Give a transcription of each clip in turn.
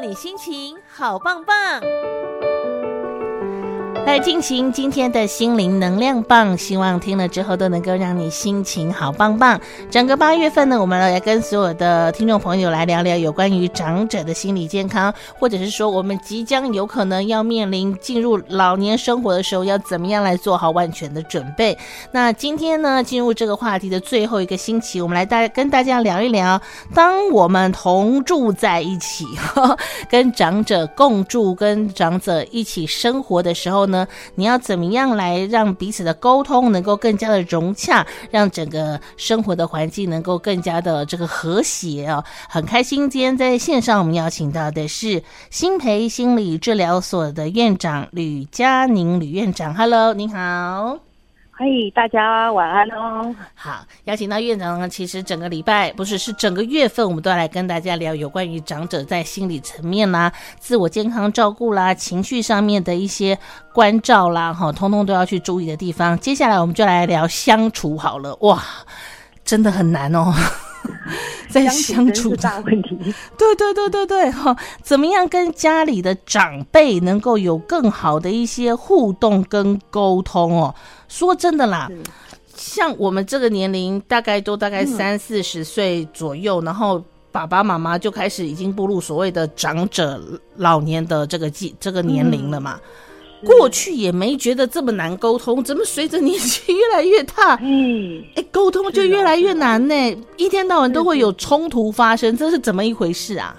你心情好棒棒。来进行今天的心灵能量棒，希望听了之后都能够让你心情好棒棒。整个八月份呢，我们来跟所有的听众朋友来聊聊有关于长者的心理健康，或者是说我们即将有可能要面临进入老年生活的时候，要怎么样来做好万全的准备。那今天呢，进入这个话题的最后一个星期，我们来大跟大家聊一聊，当我们同住在一起，呵 呵跟长者共住，跟长者一起生活的时候呢，你要怎么样来让彼此的沟通能够更加的融洽，让整个生活的环境能够更加的这个和谐哦？很开心，今天在线上我们邀请到的是新培心理治疗所的院长吕佳宁吕院长。Hello，您好。嘿，大家晚安哦。好，邀请到院长呢，其实整个礼拜不是，是整个月份，我们都要来跟大家聊有关于长者在心理层面啦、自我健康照顾啦、情绪上面的一些关照啦，哈，通通都要去注意的地方。接下来我们就来聊相处好了，哇，真的很难哦。在相处大问题，对对对对对哈，怎么样跟家里的长辈能够有更好的一些互动跟沟通哦？说真的啦，像我们这个年龄，大概都大概三四十岁左右，然后爸爸妈妈就开始已经步入所谓的长者老年的这个季这个年龄了嘛。过去也没觉得这么难沟通，怎么随着年纪越来越大，嗯，哎，沟通就越来越难呢？一天到晚都会有冲突发生，这是怎么一回事啊？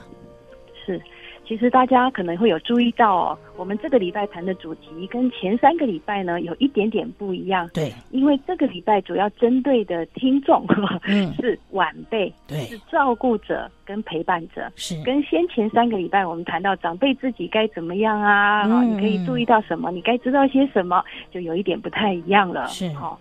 其实大家可能会有注意到哦，我们这个礼拜谈的主题跟前三个礼拜呢有一点点不一样。对，因为这个礼拜主要针对的听众，嗯，是晚辈，对，是照顾者跟陪伴者，是。跟先前三个礼拜我们谈到长辈自己该怎么样啊，嗯，你可以注意到什么，你该知道些什么，就有一点不太一样了。是，好，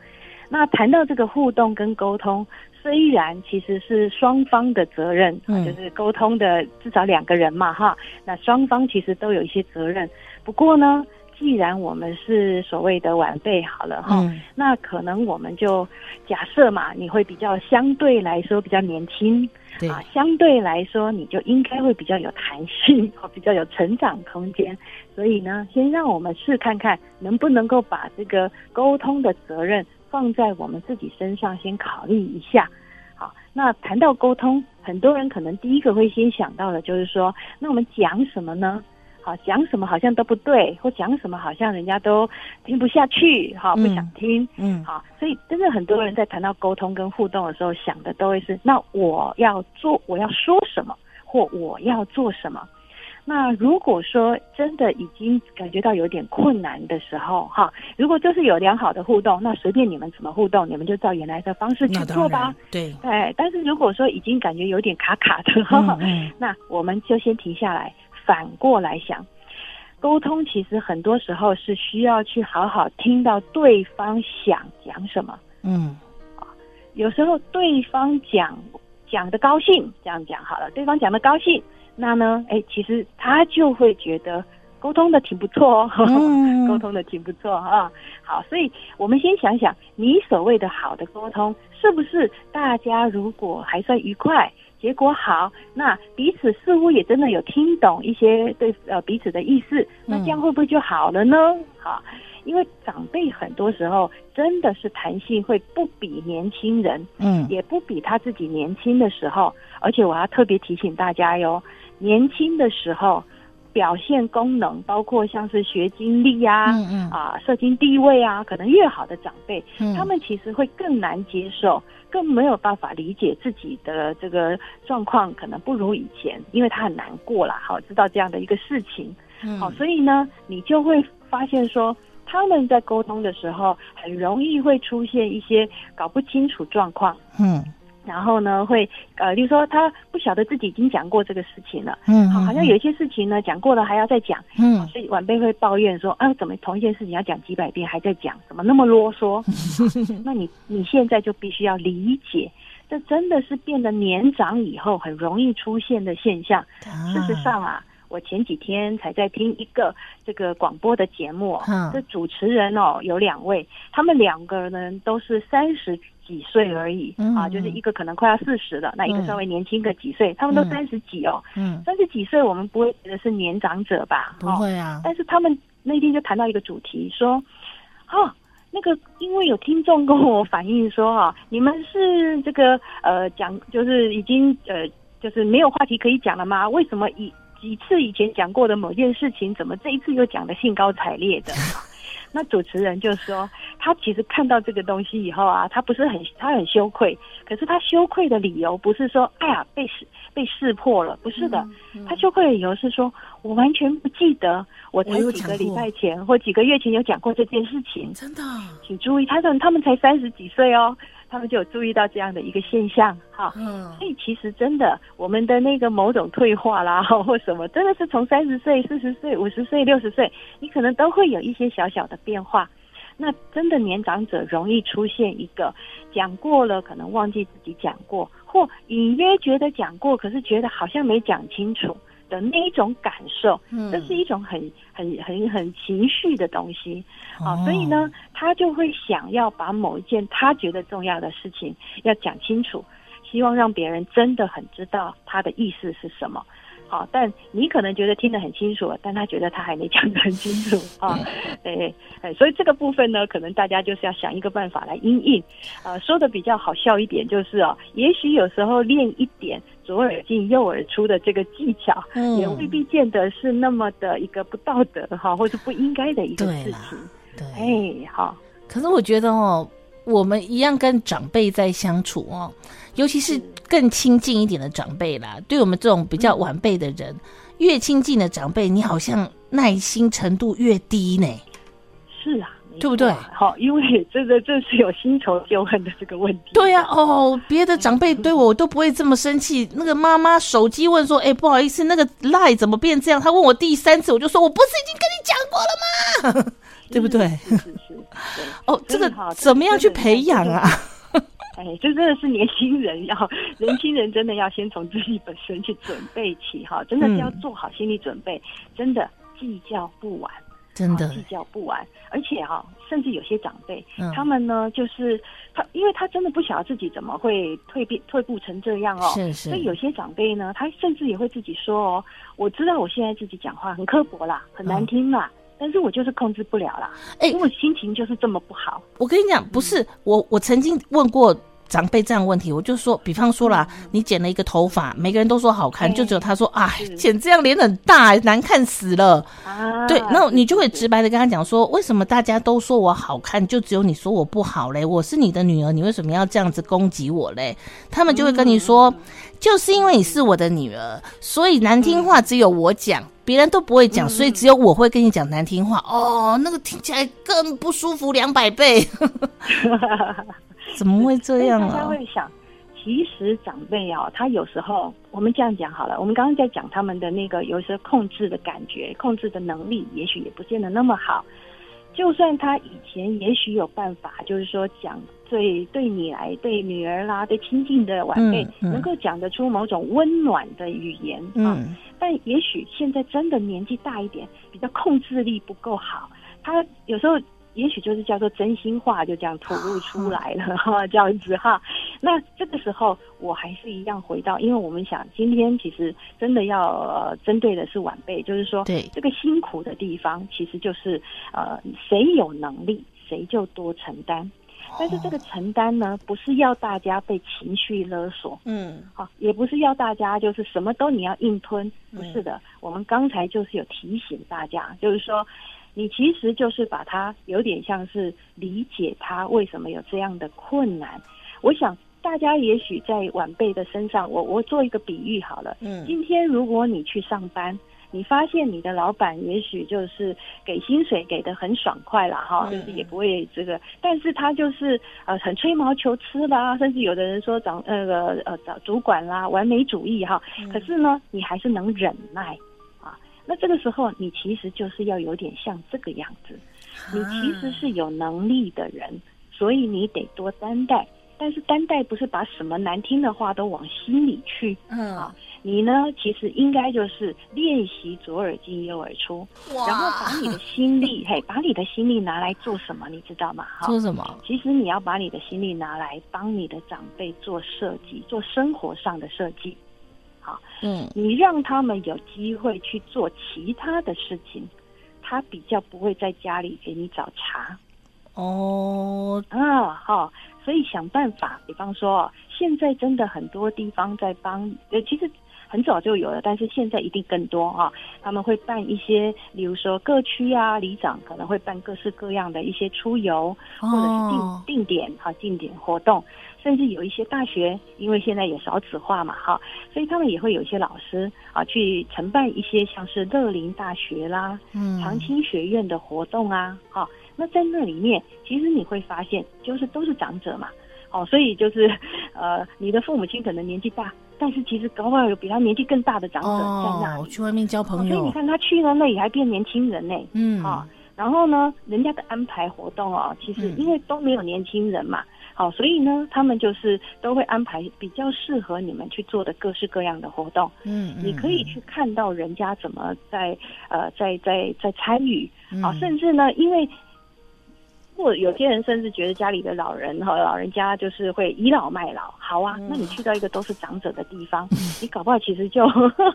那谈到这个互动跟沟通。虽然其实是双方的责任，嗯，就是沟通的至少两个人嘛，哈，那双方其实都有一些责任。不过呢，既然我们是所谓的晚辈，好了哈，嗯，那可能我们就假设嘛，你会比较相对来说比较年轻，啊，相对来说你就应该会比较有弹性，比较有成长空间。所以呢，先让我们试看看能不能够把这个沟通的责任。放在我们自己身上，先考虑一下。好，那谈到沟通，很多人可能第一个会先想到的就是说，那我们讲什么呢？好，讲什么好像都不对，或讲什么好像人家都听不下去，哈，不想听。嗯，好，所以真的很多人在谈到沟通跟互动的时候，想的都会是，那我要做，我要说什么，或我要做什么。那如果说真的已经感觉到有点困难的时候，哈，如果就是有良好的互动，那随便你们怎么互动，你们就照原来的方式去做吧。对，哎。但是如果说已经感觉有点卡卡的，哈、嗯嗯，那我们就先停下来，反过来想，沟通其实很多时候是需要去好好听到对方想讲什么。嗯，有时候对方讲讲的高兴，这样讲好了，对方讲的高兴。那呢？哎，其实他就会觉得沟通的挺不错哦，嗯、沟通的挺不错啊。好，所以我们先想想，你所谓的好的沟通，是不是大家如果还算愉快，结果好，那彼此似乎也真的有听懂一些对呃彼此的意思，那这样会不会就好了呢？好。因为长辈很多时候真的是弹性会不比年轻人，嗯，也不比他自己年轻的时候。而且我要特别提醒大家哟，年轻的时候表现功能，包括像是学经历啊，嗯嗯，啊，社经地位啊，可能越好的长辈，嗯，他们其实会更难接受，更没有办法理解自己的这个状况，可能不如以前，因为他很难过啦，好，知道这样的一个事情，好，所以呢，你就会发现说。他们在沟通的时候，很容易会出现一些搞不清楚状况，嗯，然后呢，会呃，比如说他不晓得自己已经讲过这个事情了，嗯，好，好像有一些事情呢讲过了还要再讲，嗯，所以晚辈会抱怨说，啊，怎么同一件事情要讲几百遍还在讲，怎么那么啰嗦？那你你现在就必须要理解，这真的是变得年长以后很容易出现的现象。事实上啊。我前几天才在听一个这个广播的节目，这主持人哦有两位，他们两个人都是三十几岁而已、嗯、啊，就是一个可能快要四十了，那一个稍微年轻个几岁，嗯、他们都三十几哦，嗯，三十几岁我们不会觉得是年长者吧？不会啊，哦、但是他们那天就谈到一个主题，说，哦，那个因为有听众跟我反映说，哈、哦，你们是这个呃讲就是已经呃就是没有话题可以讲了吗？为什么以几次以前讲过的某件事情，怎么这一次又讲的兴高采烈的？那主持人就说，他其实看到这个东西以后啊，他不是很他很羞愧，可是他羞愧的理由不是说，哎呀被识被识破了，不是的，嗯嗯、他羞愧的理由是说，我完全不记得我才几个礼拜前或几个月前有讲过这件事情，真的，请注意，他说他们才三十几岁哦。他们就有注意到这样的一个现象，哈，嗯，所以其实真的，我们的那个某种退化啦，或什么，真的是从三十岁、四十岁、五十岁、六十岁，你可能都会有一些小小的变化。那真的年长者容易出现一个讲过了，可能忘记自己讲过，或隐约觉得讲过，可是觉得好像没讲清楚。的那一种感受，这是一种很很很很情绪的东西。啊，所以呢，他就会想要把某一件他觉得重要的事情要讲清楚，希望让别人真的很知道他的意思是什么。好，但你可能觉得听得很清楚，但他觉得他还没讲得很清楚 啊。哎，哎，所以这个部分呢，可能大家就是要想一个办法来因应。啊，说的比较好笑一点，就是啊，也许有时候练一点左耳进右耳出的这个技巧，嗯，也未必见得是那么的一个不道德哈，或者不应该的一个事情。对，哎，好。可是我觉得哦，我们一样跟长辈在相处哦。尤其是更亲近一点的长辈啦，对我们这种比较晚辈的人，越亲近的长辈，你好像耐心程度越低呢。是啊，对不对？好，因为这个这是有新仇旧恨的这个问题。对呀，哦，别的长辈对我我都不会这么生气。那个妈妈手机问说：“哎，不好意思，那个 LINE 怎么变这样？”他问我第三次，我就说：“我不是已经跟你讲过了吗？” 对不对？是是是。哦，这个怎么样去培养啊？哎，这真的是年轻人要，年轻人真的要先从自己本身去准备起哈，真的是要做好心理准备，嗯、真的计较不完，真的计较不完，而且哈，甚至有些长辈，嗯、他们呢，就是他，因为他真的不晓得自己怎么会蜕变退步成这样哦，是是，所以有些长辈呢，他甚至也会自己说哦，我知道我现在自己讲话很刻薄啦，很难听啦。嗯但是我就是控制不了啦，哎、欸，因为心情就是这么不好。我跟你讲，不是我，我曾经问过长辈这样问题，我就说，比方说啦，嗯、你剪了一个头发，每个人都说好看，欸、就只有他说，哎，剪这样脸很大，难看死了。啊，对，那你就会直白的跟他讲说，为什么大家都说我好看，就只有你说我不好嘞？我是你的女儿，你为什么要这样子攻击我嘞？他们就会跟你说，嗯、就是因为你是我的女儿，所以难听话只有我讲。嗯别人都不会讲，所以只有我会跟你讲难听话。嗯、哦，那个听起来更不舒服两百倍。怎么会这样啊？大家会想，其实长辈啊，他有时候我们这样讲好了。我们刚刚在讲他们的那个有时候控制的感觉、控制的能力，也许也不见得那么好。就算他以前也许有办法，就是说讲对对你来对女儿啦，对亲近的晚辈，嗯嗯、能够讲得出某种温暖的语言啊。嗯但也许现在真的年纪大一点，比较控制力不够好，他有时候也许就是叫做真心话就这样吐露出 来了哈，这样子哈。那这个时候我还是一样回到，因为我们想今天其实真的要呃针对的是晚辈，就是说对这个辛苦的地方，其实就是呃谁有能力谁就多承担。但是这个承担呢，不是要大家被情绪勒索，嗯，好，也不是要大家就是什么都你要硬吞，不是的。嗯、我们刚才就是有提醒大家，就是说，你其实就是把它有点像是理解他为什么有这样的困难。我想大家也许在晚辈的身上，我我做一个比喻好了，嗯，今天如果你去上班。你发现你的老板也许就是给薪水给的很爽快了，哈，就是也不会这个，但是他就是呃很吹毛求疵啦，甚至有的人说长那个呃找主管啦，完美主义哈，可是呢你还是能忍耐啊，那这个时候你其实就是要有点像这个样子，你其实是有能力的人，所以你得多担待。但是担待不是把什么难听的话都往心里去，嗯啊，你呢其实应该就是练习左耳进右耳出，然后把你的心力，嘿，把你的心力拿来做什么，你知道吗？做什么？其实你要把你的心力拿来帮你的长辈做设计，做生活上的设计，好，嗯，你让他们有机会去做其他的事情，他比较不会在家里给你找茬。哦，啊，好。所以想办法，比方说，现在真的很多地方在帮，呃，其实很早就有了，但是现在一定更多啊。他们会办一些，比如说各区啊，里长可能会办各式各样的一些出游，或者是定定点哈，定点活动，甚至有一些大学，因为现在也少子化嘛，哈，所以他们也会有一些老师啊，去承办一些像是乐龄大学啦，嗯，长青学院的活动啊，哈。那在那里面，其实你会发现，就是都是长者嘛，哦，所以就是，呃，你的父母亲可能年纪大，但是其实搞不好有比他年纪更大的长者在那里，哦，去外面交朋友。所以你看他去了那里还变年轻人呢，嗯，啊，然后呢，人家的安排活动哦，其实因为都没有年轻人嘛，好，所以呢，他们就是都会安排比较适合你们去做的各式各样的活动，嗯，你可以去看到人家怎么在呃在在在参与，啊，甚至呢，因为。或有些人甚至觉得家里的老人和老人家就是会倚老卖老，好啊，那你去到一个都是长者的地方，你搞不好其实就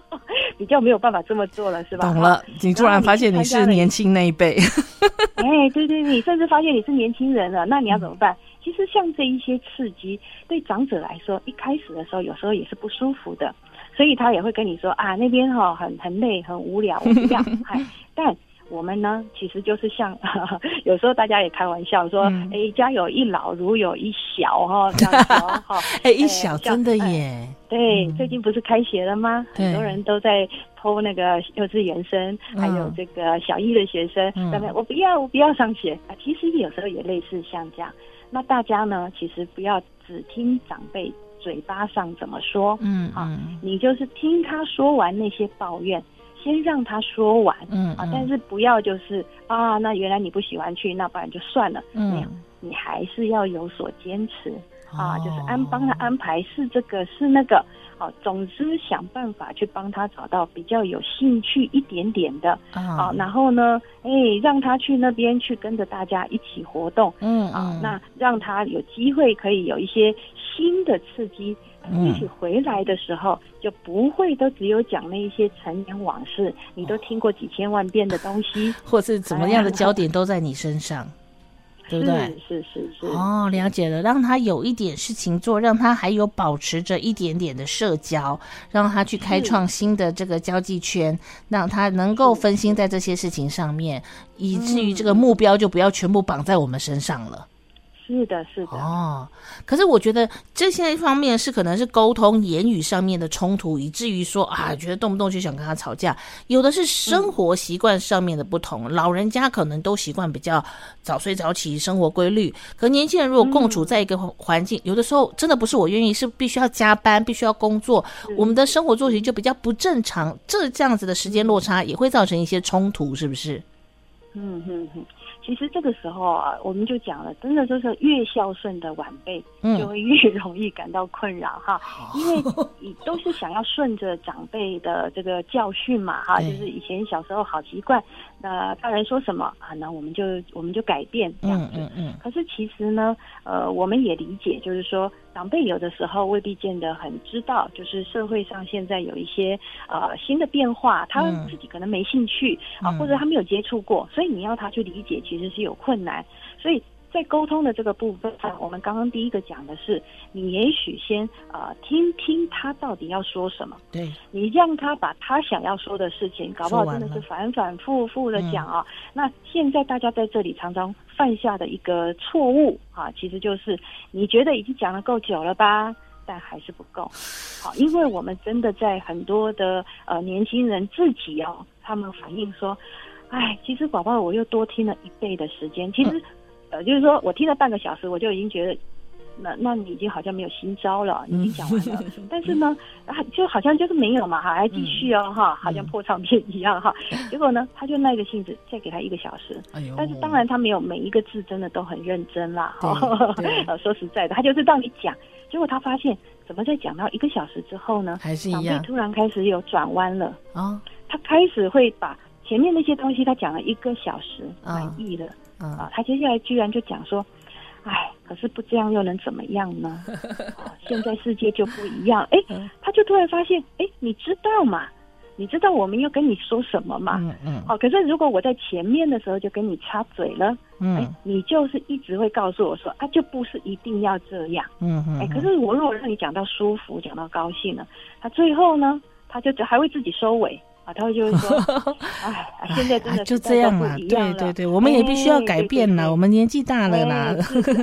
比较没有办法这么做了，是吧？懂了，你突然发现你是年轻那一辈，哎，对对，你甚至发现你是年轻人了，那你要怎么办？其实像这一些刺激，对长者来说，一开始的时候有时候也是不舒服的，所以他也会跟你说啊，那边哈很很累，很无聊，我不要，哎，但。我们呢，其实就是像 有时候大家也开玩笑说，哎、嗯，家有一老如有一小哈，这样子哦，哈，哎，一小真的耶，对，嗯、最近不是开学了吗？很多人都在 po 那个幼稚园生，嗯、还有这个小一的学生，对不对？我不要，我不要上学啊。其实有时候也类似像这样，那大家呢，其实不要只听长辈嘴巴上怎么说，嗯啊，你就是听他说完那些抱怨。先让他说完，嗯啊，但是不要就是啊，那原来你不喜欢去，那不然就算了，嗯，没有，你还是要有所坚持啊，就是安帮他安排是这个是那个，啊，总之想办法去帮他找到比较有兴趣一点点的啊，然后呢，哎，让他去那边去跟着大家一起活动，嗯啊，那让他有机会可以有一些新的刺激。一起回来的时候，就不会都只有讲那一些陈年往事，你都听过几千万遍的东西，或是怎么样的焦点都在你身上，对不对？是是是是。哦，了解了，让他有一点事情做，让他还有保持着一点点的社交，让他去开创新的这个交际圈，让他能够分心在这些事情上面，以至于这个目标就不要全部绑在我们身上了。是的，是的。哦，可是我觉得这些一方面是可能是沟通言语上面的冲突，以至于说啊，觉得动不动就想跟他吵架。有的是生活习惯上面的不同，嗯、老人家可能都习惯比较早睡早起，生活规律。可年轻人如果共处在一个环境，嗯、有的时候真的不是我愿意，是必须要加班，必须要工作，我们的生活作息就比较不正常。这这样子的时间落差也会造成一些冲突，是不是？嗯嗯嗯。其实这个时候啊，我们就讲了，真的就是越孝顺的晚辈，就会越容易感到困扰哈，嗯、因为你都是想要顺着长辈的这个教训嘛哈，就是以前小时候好习惯，那大人说什么啊，那我们就我们就改变这样子。嗯嗯。可是其实呢，呃，我们也理解，就是说。长辈有的时候未必见得很知道，就是社会上现在有一些呃新的变化，他自己可能没兴趣啊，或者他没有接触过，所以你要他去理解，其实是有困难，所以。在沟通的这个部分上，我们刚刚第一个讲的是，你也许先呃听听他到底要说什么，对，你让他把他想要说的事情，搞不好真的是反反复复的讲啊。嗯、那现在大家在这里常常犯下的一个错误啊，其实就是你觉得已经讲了够久了吧，但还是不够。好，因为我们真的在很多的呃年轻人自己哦，他们反映说，哎，其实宝宝我又多听了一倍的时间，其实。嗯就是说我听了半个小时，我就已经觉得那那你已经好像没有新招了，你已经讲完了。但是呢，啊，就好像就是没有嘛，哈，还继续哦，哈，好像破唱片一样哈。结果呢，他就耐着性子再给他一个小时。但是当然他没有每一个字真的都很认真啦。哈，说实在的，他就是让你讲。结果他发现，怎么在讲到一个小时之后呢，还是一样，突然开始有转弯了啊。他开始会把前面那些东西他讲了一个小时满意了啊，他接下来居然就讲说。哎，可是不这样又能怎么样呢？啊，现在世界就不一样。哎，他就突然发现，哎，你知道吗？你知道我们要跟你说什么吗？嗯嗯。好，可是如果我在前面的时候就跟你插嘴了，嗯，你就是一直会告诉我说，啊，就不是一定要这样。嗯嗯。哎，可是我如果让你讲到舒服，讲到高兴了，他最后呢，他就还会自己收尾。啊，他会就会说，哎，现在真的就这样了，对对对，我们也必须要改变了，我们年纪大了啦。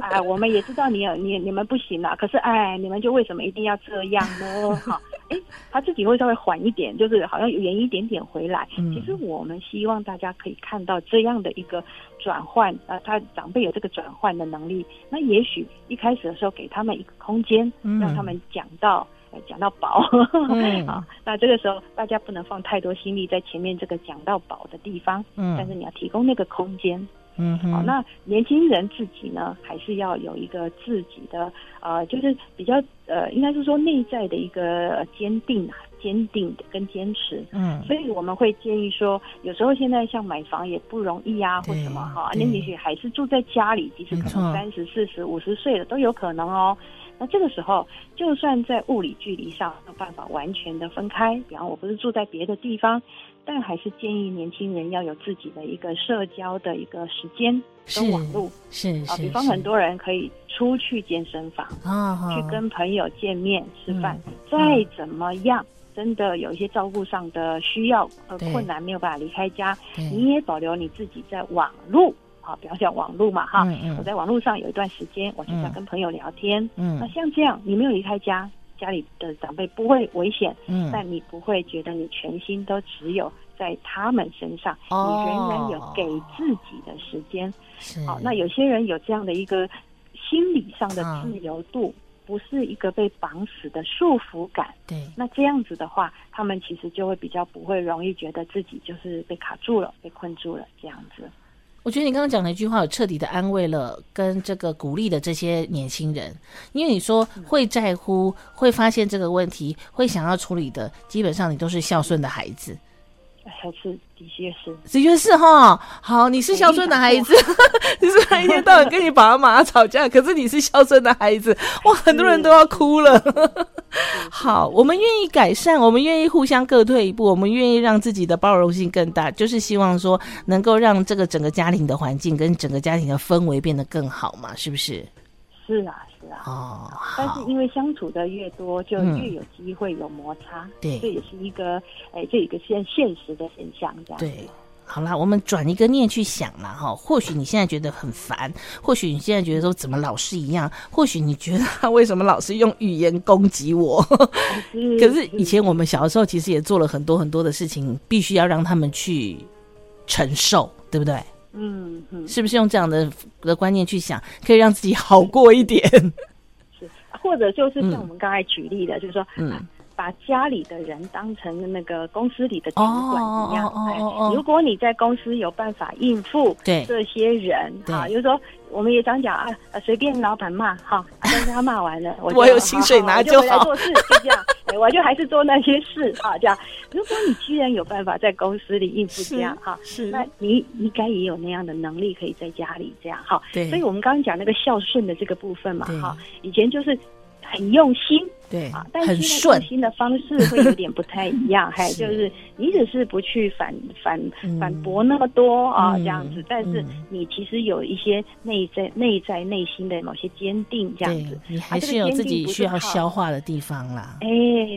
哎，我们也知道你有你你们不行了，可是哎，你们就为什么一定要这样呢？哈，哎，他自己会稍微缓一点，就是好像圆一点点回来。其实我们希望大家可以看到这样的一个转换，啊，他长辈有这个转换的能力。那也许一开始的时候给他们一个空间，让他们讲到。讲到饱，嗯、好，那这个时候大家不能放太多心力在前面这个讲到饱的地方，嗯，但是你要提供那个空间，嗯哼，好，那年轻人自己呢，还是要有一个自己的，呃，就是比较，呃，应该是说内在的一个坚定啊，坚定的跟坚持，嗯，所以我们会建议说，有时候现在像买房也不容易啊，或什么哈，那也许还是住在家里，即使可能三十四十五十岁了都有可能哦。那这个时候，就算在物理距离上没有办法完全的分开，比方我不是住在别的地方，但还是建议年轻人要有自己的一个社交的一个时间跟网络，是啊，比方很多人可以出去健身房啊，去跟朋友见面吃饭，再怎么样，真的有一些照顾上的需要和困难，没有办法离开家，你也保留你自己在网络。好，比方讲网络嘛，哈，我在网络上有一段时间，我就在跟朋友聊天。嗯，那像这样，你没有离开家，家里的长辈不会危险，嗯，但你不会觉得你全心都只有在他们身上，哦、你仍然有给自己的时间。是，好，那有些人有这样的一个心理上的自由度，嗯、不是一个被绑死的束缚感。对，那这样子的话，他们其实就会比较不会容易觉得自己就是被卡住了，被困住了这样子。我觉得你刚刚讲的一句话，有彻底的安慰了跟这个鼓励的这些年轻人，因为你说会在乎、会发现这个问题、会想要处理的，基本上你都是孝顺的孩子。还是的确是，的确是哈。好，你是孝顺的孩子，你是他一天到晚跟你爸爸妈妈吵架，可是你是孝顺的孩子，哇，很多人都要哭了。好，我们愿意改善，我们愿意互相各退一步，我们愿意让自己的包容性更大，就是希望说能够让这个整个家庭的环境跟整个家庭的氛围变得更好嘛，是不是？是啊，是啊。哦，但是因为相处的越多，就越有机会有摩擦。对，这也是一个，哎，这一个现现实的现象，这样。对，好啦，我们转一个念去想了哈。或许你现在觉得很烦，或许你现在觉得说怎么老是一样，或许你觉得他为什么老是用语言攻击我？可是以前我们小的时候，其实也做了很多很多的事情，必须要让他们去承受，对不对？嗯嗯，是不是用这样的的观念去想，可以让自己好过一点？是，或者就是像我们刚才举例的，嗯、就是说，嗯。把家里的人当成那个公司里的主管一样。哎，如果你在公司有办法应付这些人，啊，比如说我们也常讲啊，随便老板骂哈，但是他骂完了，我有薪水拿就好，做事，就这样，我就还是做那些事啊，这样。如果你居然有办法在公司里应付这样哈，是，那你应该也有那样的能力可以在家里这样哈。对，所以我们刚刚讲那个孝顺的这个部分嘛，哈，以前就是很用心。对啊，但是现在新的方式会有 点不太一样，还就是你只是不去反反反驳那么多啊，这样子，但是你其实有一些内在内在内心的某些坚定，这样子，你还是有自己需要消化的地方啦。哎，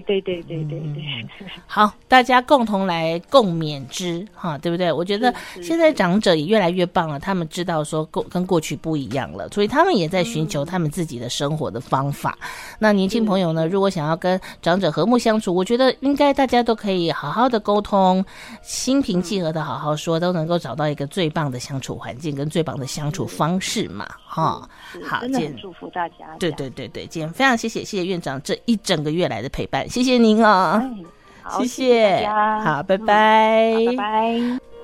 对对对对对，好，大家共同来共勉之哈，对不对？我觉得现在长者也越来越棒了，他们知道说过跟过去不一样了，所以他们也在寻求他们自己的生活的方法。那年轻朋友呢？呢，如果想要跟长者和睦相处，我觉得应该大家都可以好好的沟通，心平气和的好好说，都能够找到一个最棒的相处环境跟最棒的相处方式嘛，哈。好，真的很祝福大家。对对对对，今天非常谢谢谢谢院长这一整个月来的陪伴，谢谢您哦。哎、谢谢，谢谢，好，拜拜，嗯、拜拜。